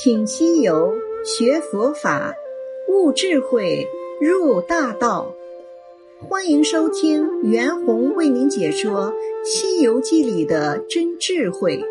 请西游学佛法，悟智慧，入大道。欢迎收听袁弘为您解说《西游记》里的真智慧。《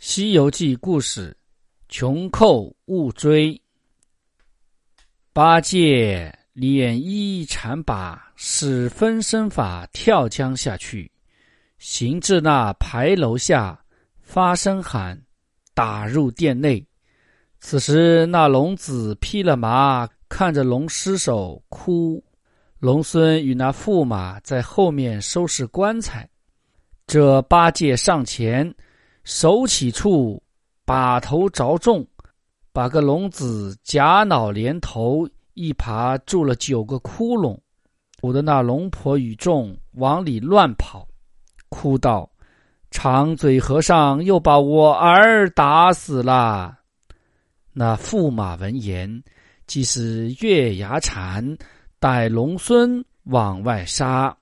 西游记》故事：穷寇勿追。八戒。捻衣缠把，使分身法跳江下去，行至那牌楼下，发声喊，打入殿内。此时那龙子披了麻，看着龙尸首哭。龙孙与那驸马在后面收拾棺材。这八戒上前，手起处，把头着中，把个龙子夹脑连头。一爬住了九个窟窿，唬得那龙婆与众往里乱跑，哭道：“长嘴和尚又把我儿打死了。”那驸马闻言，即是月牙缠，带龙孙往外杀。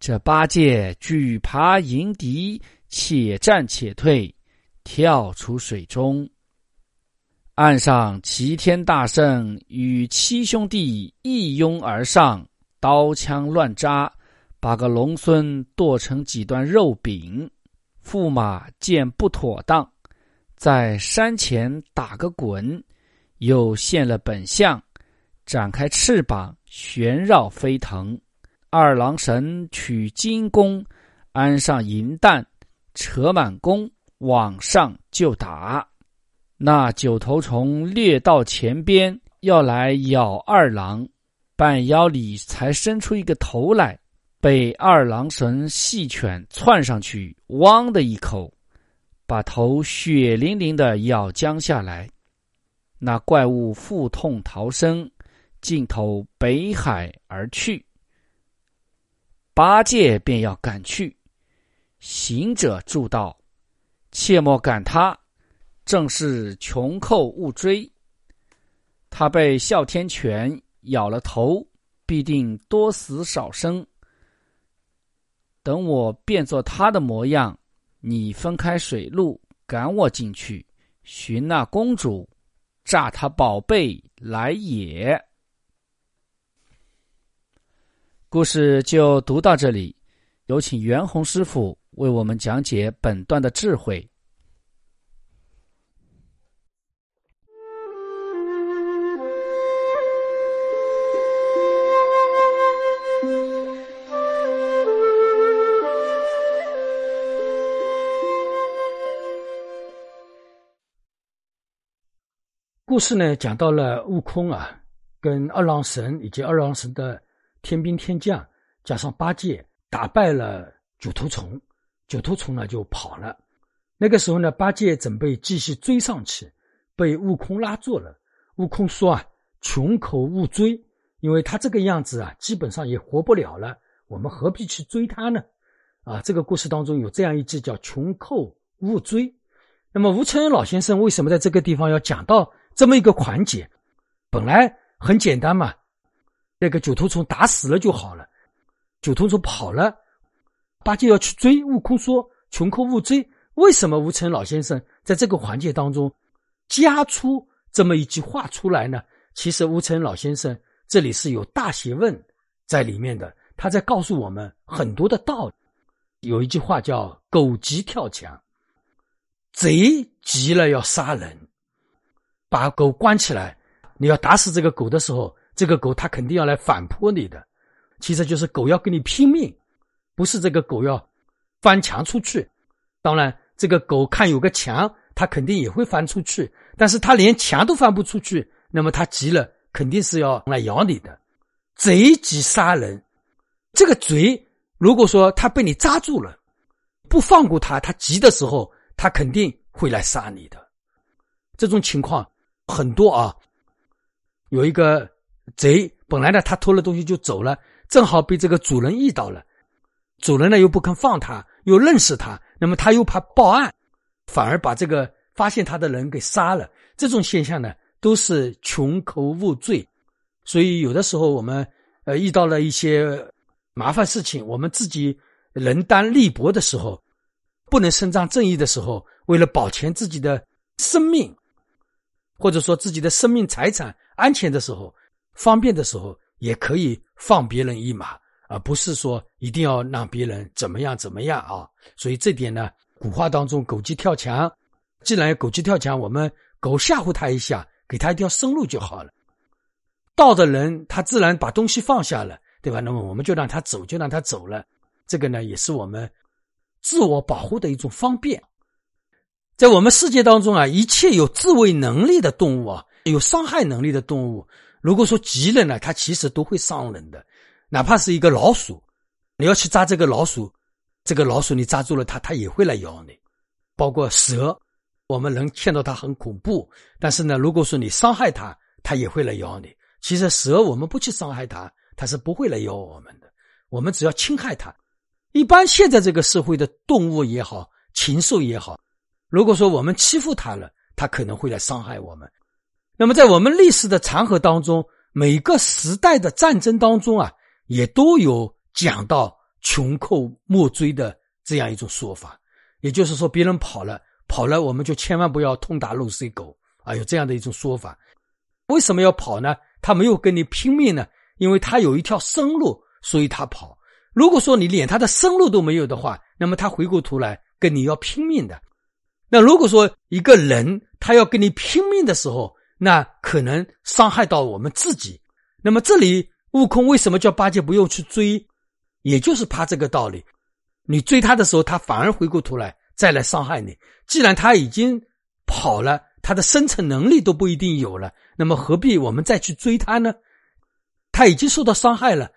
这八戒举耙迎敌，且战且退，跳出水中。岸上齐天大圣与七兄弟一拥而上，刀枪乱扎，把个龙孙剁成几段肉饼。驸马见不妥当，在山前打个滚，又现了本相，展开翅膀旋绕飞腾。二郎神取金弓，安上银弹，扯满弓往上就打。那九头虫掠到前边，要来咬二郎，半腰里才伸出一个头来，被二郎神细犬窜上去，汪的一口，把头血淋淋的咬将下来。那怪物腹痛逃生，尽头北海而去。八戒便要赶去，行者助道：“切莫赶他。”正是穷寇勿追，他被哮天犬咬了头，必定多死少生。等我变作他的模样，你分开水路赶我进去，寻那公主，诈他宝贝来也。故事就读到这里，有请袁弘师傅为我们讲解本段的智慧。故事呢，讲到了悟空啊，跟二郎神以及二郎神的天兵天将，加上八戒打败了九头虫，九头虫呢就跑了。那个时候呢，八戒准备继续追上去，被悟空拉住了。悟空说啊：“穷寇勿追，因为他这个样子啊，基本上也活不了了，我们何必去追他呢？”啊，这个故事当中有这样一句叫“穷寇勿追”。那么吴承恩老先生为什么在这个地方要讲到？这么一个环节，本来很简单嘛，那个九头虫打死了就好了。九头虫跑了，八戒要去追。悟空说：“穷寇勿追。”为什么吴承老先生在这个环节当中加出这么一句话出来呢？其实吴承老先生这里是有大学问在里面的，他在告诉我们很多的道理。有一句话叫“狗急跳墙”，贼急了要杀人。把狗关起来，你要打死这个狗的时候，这个狗它肯定要来反扑你的。其实就是狗要跟你拼命，不是这个狗要翻墙出去。当然，这个狗看有个墙，它肯定也会翻出去。但是它连墙都翻不出去，那么它急了，肯定是要来咬你的。贼急杀人，这个贼如果说他被你扎住了，不放过他，他急的时候，他肯定会来杀你的。这种情况。很多啊，有一个贼，本来呢他偷了东西就走了，正好被这个主人遇到了，主人呢又不肯放他，又认识他，那么他又怕报案，反而把这个发现他的人给杀了。这种现象呢，都是穷寇勿追，所以有的时候我们呃遇到了一些麻烦事情，我们自己人单力薄的时候，不能伸张正义的时候，为了保全自己的生命，或者说自己的生命财产安全的时候，方便的时候，也可以放别人一马，而不是说一定要让别人怎么样怎么样啊。所以这点呢，古话当中“狗急跳墙”，既然狗急跳墙，我们狗吓唬他一下，给他一条生路就好了。道的人，他自然把东西放下了。对吧？那么我们就让他走，就让他走了。这个呢，也是我们自我保护的一种方便。在我们世界当中啊，一切有自卫能力的动物啊，有伤害能力的动物，如果说急了呢，它其实都会伤人的。哪怕是一个老鼠，你要去抓这个老鼠，这个老鼠你抓住了它，它也会来咬你。包括蛇，我们人见到它很恐怖，但是呢，如果说你伤害它，它也会来咬你。其实蛇，我们不去伤害它。它是不会来咬我们的，我们只要侵害它。一般现在这个社会的动物也好，禽兽也好，如果说我们欺负他了，他可能会来伤害我们。那么在我们历史的长河当中，每个时代的战争当中啊，也都有讲到穷寇莫追的这样一种说法。也就是说，别人跑了，跑了，我们就千万不要痛打落水狗啊，有这样的一种说法。为什么要跑呢？他没有跟你拼命呢？因为他有一条生路，所以他跑。如果说你连他的生路都没有的话，那么他回过头来跟你要拼命的。那如果说一个人他要跟你拼命的时候，那可能伤害到我们自己。那么这里悟空为什么叫八戒不用去追？也就是怕这个道理。你追他的时候，他反而回过头来再来伤害你。既然他已经跑了，他的生存能力都不一定有了，那么何必我们再去追他呢？他已经受到伤害了，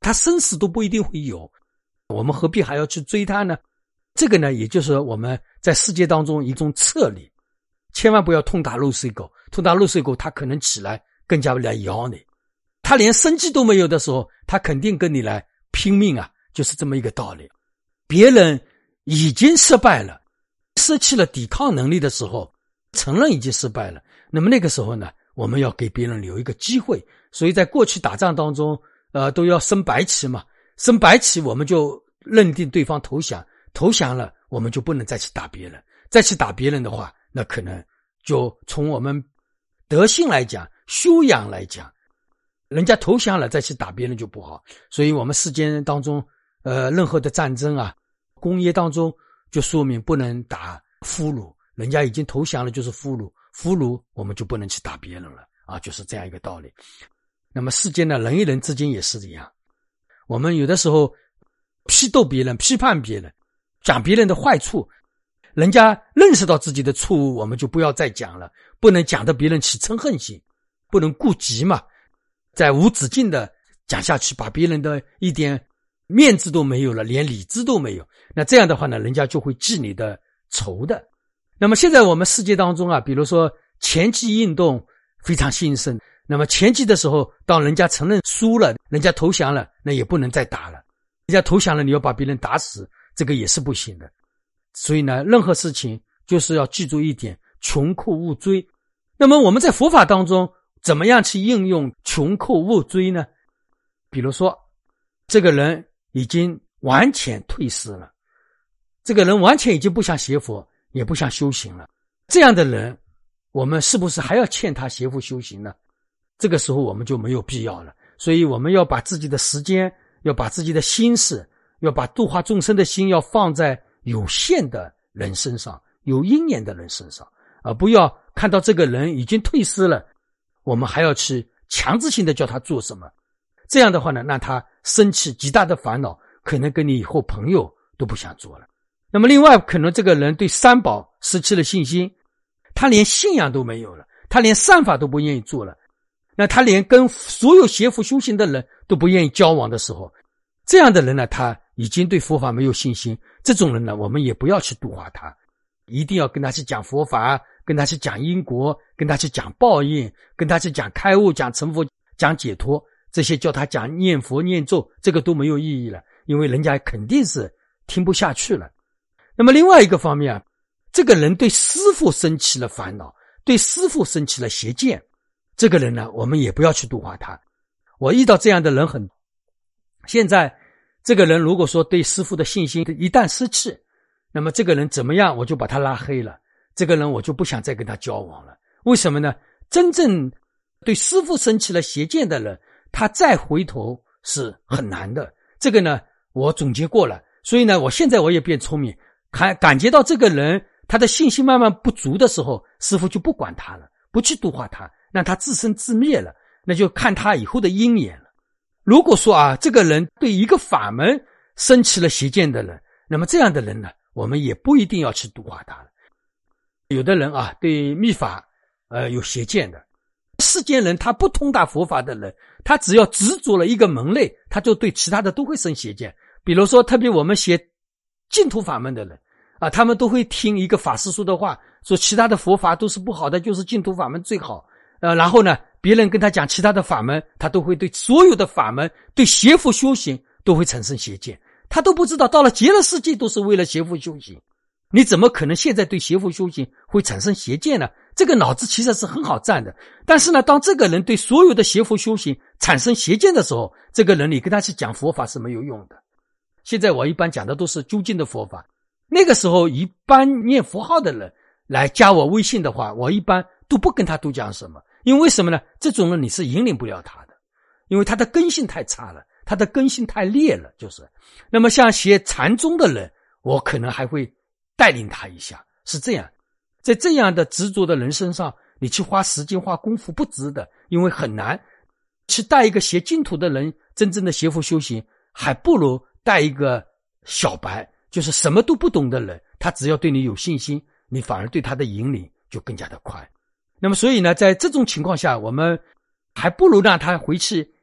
他生死都不一定会有，我们何必还要去追他呢？这个呢，也就是我们在世界当中一种策略，千万不要痛打落水狗。痛打落水狗，它可能起来更加来咬你。他连生机都没有的时候，他肯定跟你来拼命啊，就是这么一个道理。别人已经失败了，失去了抵抗能力的时候，承认已经失败了，那么那个时候呢，我们要给别人留一个机会。所以在过去打仗当中，呃，都要升白旗嘛，升白旗我们就认定对方投降，投降了我们就不能再去打别人，再去打别人的话，那可能就从我们德性来讲、修养来讲，人家投降了再去打别人就不好。所以我们世间当中，呃，任何的战争啊，工业当中就说明不能打俘虏，人家已经投降了就是俘虏，俘虏我们就不能去打别人了啊，就是这样一个道理。那么世间呢，人与人之间也是这样。我们有的时候批斗别人、批判别人、讲别人的坏处，人家认识到自己的错误，我们就不要再讲了。不能讲的别人起嗔恨心，不能顾及嘛，在无止境的讲下去，把别人的一点面子都没有了，连理智都没有。那这样的话呢，人家就会记你的仇的。那么现在我们世界当中啊，比如说前期运动非常兴盛。那么前期的时候，当人家承认输了，人家投降了，那也不能再打了。人家投降了，你要把别人打死，这个也是不行的。所以呢，任何事情就是要记住一点：穷寇勿追。那么我们在佛法当中，怎么样去应用穷寇勿追呢？比如说，这个人已经完全退失了，这个人完全已经不想学佛，也不想修行了。这样的人，我们是不是还要欠他学佛修行呢？这个时候我们就没有必要了，所以我们要把自己的时间，要把自己的心思，要把度化众生的心，要放在有限的人身上，有因缘的人身上，而不要看到这个人已经退失了，我们还要去强制性的叫他做什么。这样的话呢，让他升起极大的烦恼，可能跟你以后朋友都不想做了。那么另外，可能这个人对三宝失去了信心，他连信仰都没有了，他连善法都不愿意做了。那他连跟所有邪佛修行的人都不愿意交往的时候，这样的人呢，他已经对佛法没有信心。这种人呢，我们也不要去度化他，一定要跟他去讲佛法，跟他去讲因果，跟他去讲报应，跟他去讲开悟、讲成佛、讲解脱。这些叫他讲念佛念咒，这个都没有意义了，因为人家肯定是听不下去了。那么另外一个方面，这个人对师傅生起了烦恼，对师傅生起了邪见。这个人呢，我们也不要去度化他。我遇到这样的人很，现在这个人如果说对师傅的信心一旦失去，那么这个人怎么样，我就把他拉黑了。这个人我就不想再跟他交往了。为什么呢？真正对师傅生起了邪见的人，他再回头是很难的。这个呢，我总结过了。所以呢，我现在我也变聪明，感感觉到这个人他的信心慢慢不足的时候，师傅就不管他了，不去度化他，让他自生自灭了。那就看他以后的因缘了。如果说啊，这个人对一个法门生起了邪见的人，那么这样的人呢，我们也不一定要去度化他了。有的人啊，对秘法呃有邪见的，世间人他不通达佛法的人，他只要执着了一个门类，他就对其他的都会生邪见。比如说，特别我们学净土法门的人啊，他们都会听一个法师说的话，说其他的佛法都是不好的，就是净土法门最好。呃，然后呢？别人跟他讲其他的法门，他都会对所有的法门、对邪佛修行都会产生邪见。他都不知道，到了极乐世界都是为了邪佛修行，你怎么可能现在对邪佛修行会产生邪见呢？这个脑子其实是很好站的。但是呢，当这个人对所有的邪佛修行产生邪见的时候，这个人你跟他去讲佛法是没有用的。现在我一般讲的都是究竟的佛法。那个时候，一般念佛号的人来加我微信的话，我一般都不跟他多讲什么。因为什么呢？这种人你是引领不了他的，因为他的根性太差了，他的根性太劣了。就是，那么像学禅宗的人，我可能还会带领他一下，是这样。在这样的执着的人身上，你去花时间花功夫不值得，因为很难去带一个学净土的人真正的学佛修行，还不如带一个小白，就是什么都不懂的人，他只要对你有信心，你反而对他的引领就更加的快。那么，所以呢，在这种情况下，我们还不如让他回去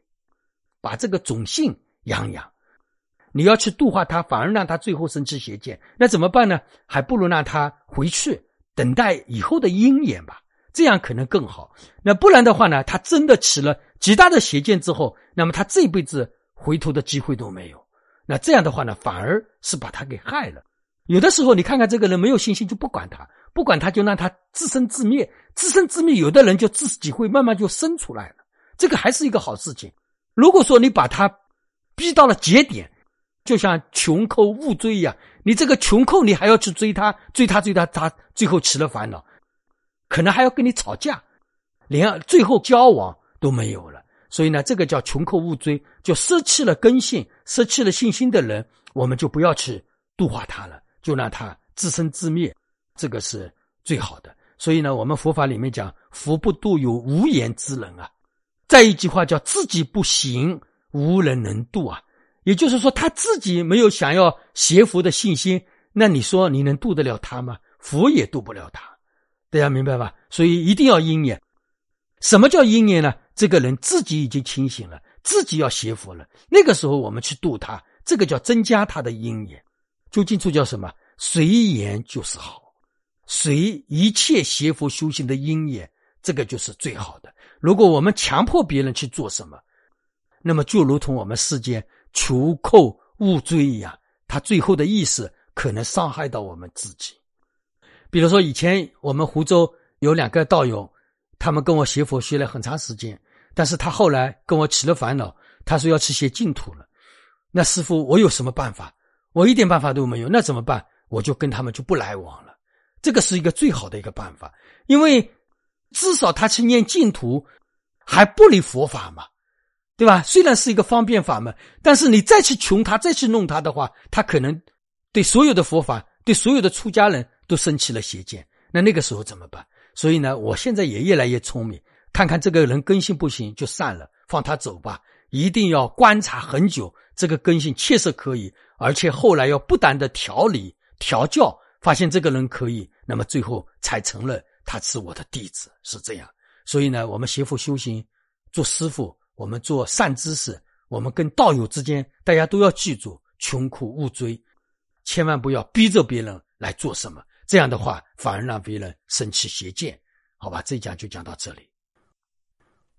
把这个种性养养。你要去度化他，反而让他最后生起邪见，那怎么办呢？还不如让他回去等待以后的因缘吧，这样可能更好。那不然的话呢，他真的起了极大的邪见之后，那么他这辈子回头的机会都没有。那这样的话呢，反而是把他给害了。有的时候，你看看这个人没有信心，就不管他。不管他，就让他自生自灭，自生自灭。有的人就自己会慢慢就生出来了，这个还是一个好事情。如果说你把他逼到了节点，就像穷寇勿追一样，你这个穷寇你还要去追他，追他追他，他最后起了烦恼，可能还要跟你吵架，连最后交往都没有了。所以呢，这个叫穷寇勿追，就失去了根性、失去了信心的人，我们就不要去度化他了，就让他自生自灭。这个是最好的，所以呢，我们佛法里面讲“福不度有无言之人”啊。再一句话叫“自己不行，无人能度”啊。也就是说，他自己没有想要学佛的信心，那你说你能度得了他吗？佛也度不了他，大家明白吧？所以一定要因缘。什么叫因缘呢？这个人自己已经清醒了，自己要学佛了，那个时候我们去度他，这个叫增加他的因缘。究竟处叫什么？随缘就是好。随一切邪佛修行的因缘，这个就是最好的。如果我们强迫别人去做什么，那么就如同我们世间求寇勿追一样，他最后的意思可能伤害到我们自己。比如说，以前我们湖州有两个道友，他们跟我学佛学了很长时间，但是他后来跟我起了烦恼，他说要去学净土了。那师傅，我有什么办法？我一点办法都没有，那怎么办？我就跟他们就不来往了。这个是一个最好的一个办法，因为至少他去念净土，还不离佛法嘛，对吧？虽然是一个方便法门，但是你再去穷他，再去弄他的话，他可能对所有的佛法，对所有的出家人都生起了邪见。那那个时候怎么办？所以呢，我现在也越来越聪明，看看这个人根性不行就散了，放他走吧。一定要观察很久，这个根性确实可以，而且后来要不断的调理调教。发现这个人可以，那么最后才承认他是我的弟子，是这样。所以呢，我们学佛修行，做师傅，我们做善知识，我们跟道友之间，大家都要记住：穷苦勿追，千万不要逼着别人来做什么。这样的话，反而让别人生起邪见。好吧，这一讲就讲到这里。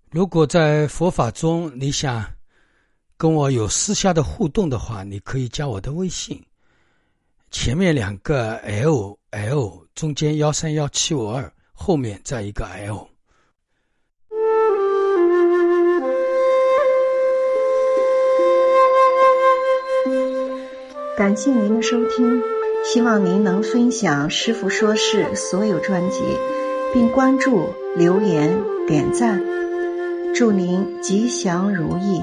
如果在佛法中你想跟我有私下的互动的话，你可以加我的微信。前面两个 L L，中间幺三幺七五二，后面再一个 L。感谢您的收听，希望您能分享师傅说事所有专辑，并关注、留言、点赞。祝您吉祥如意。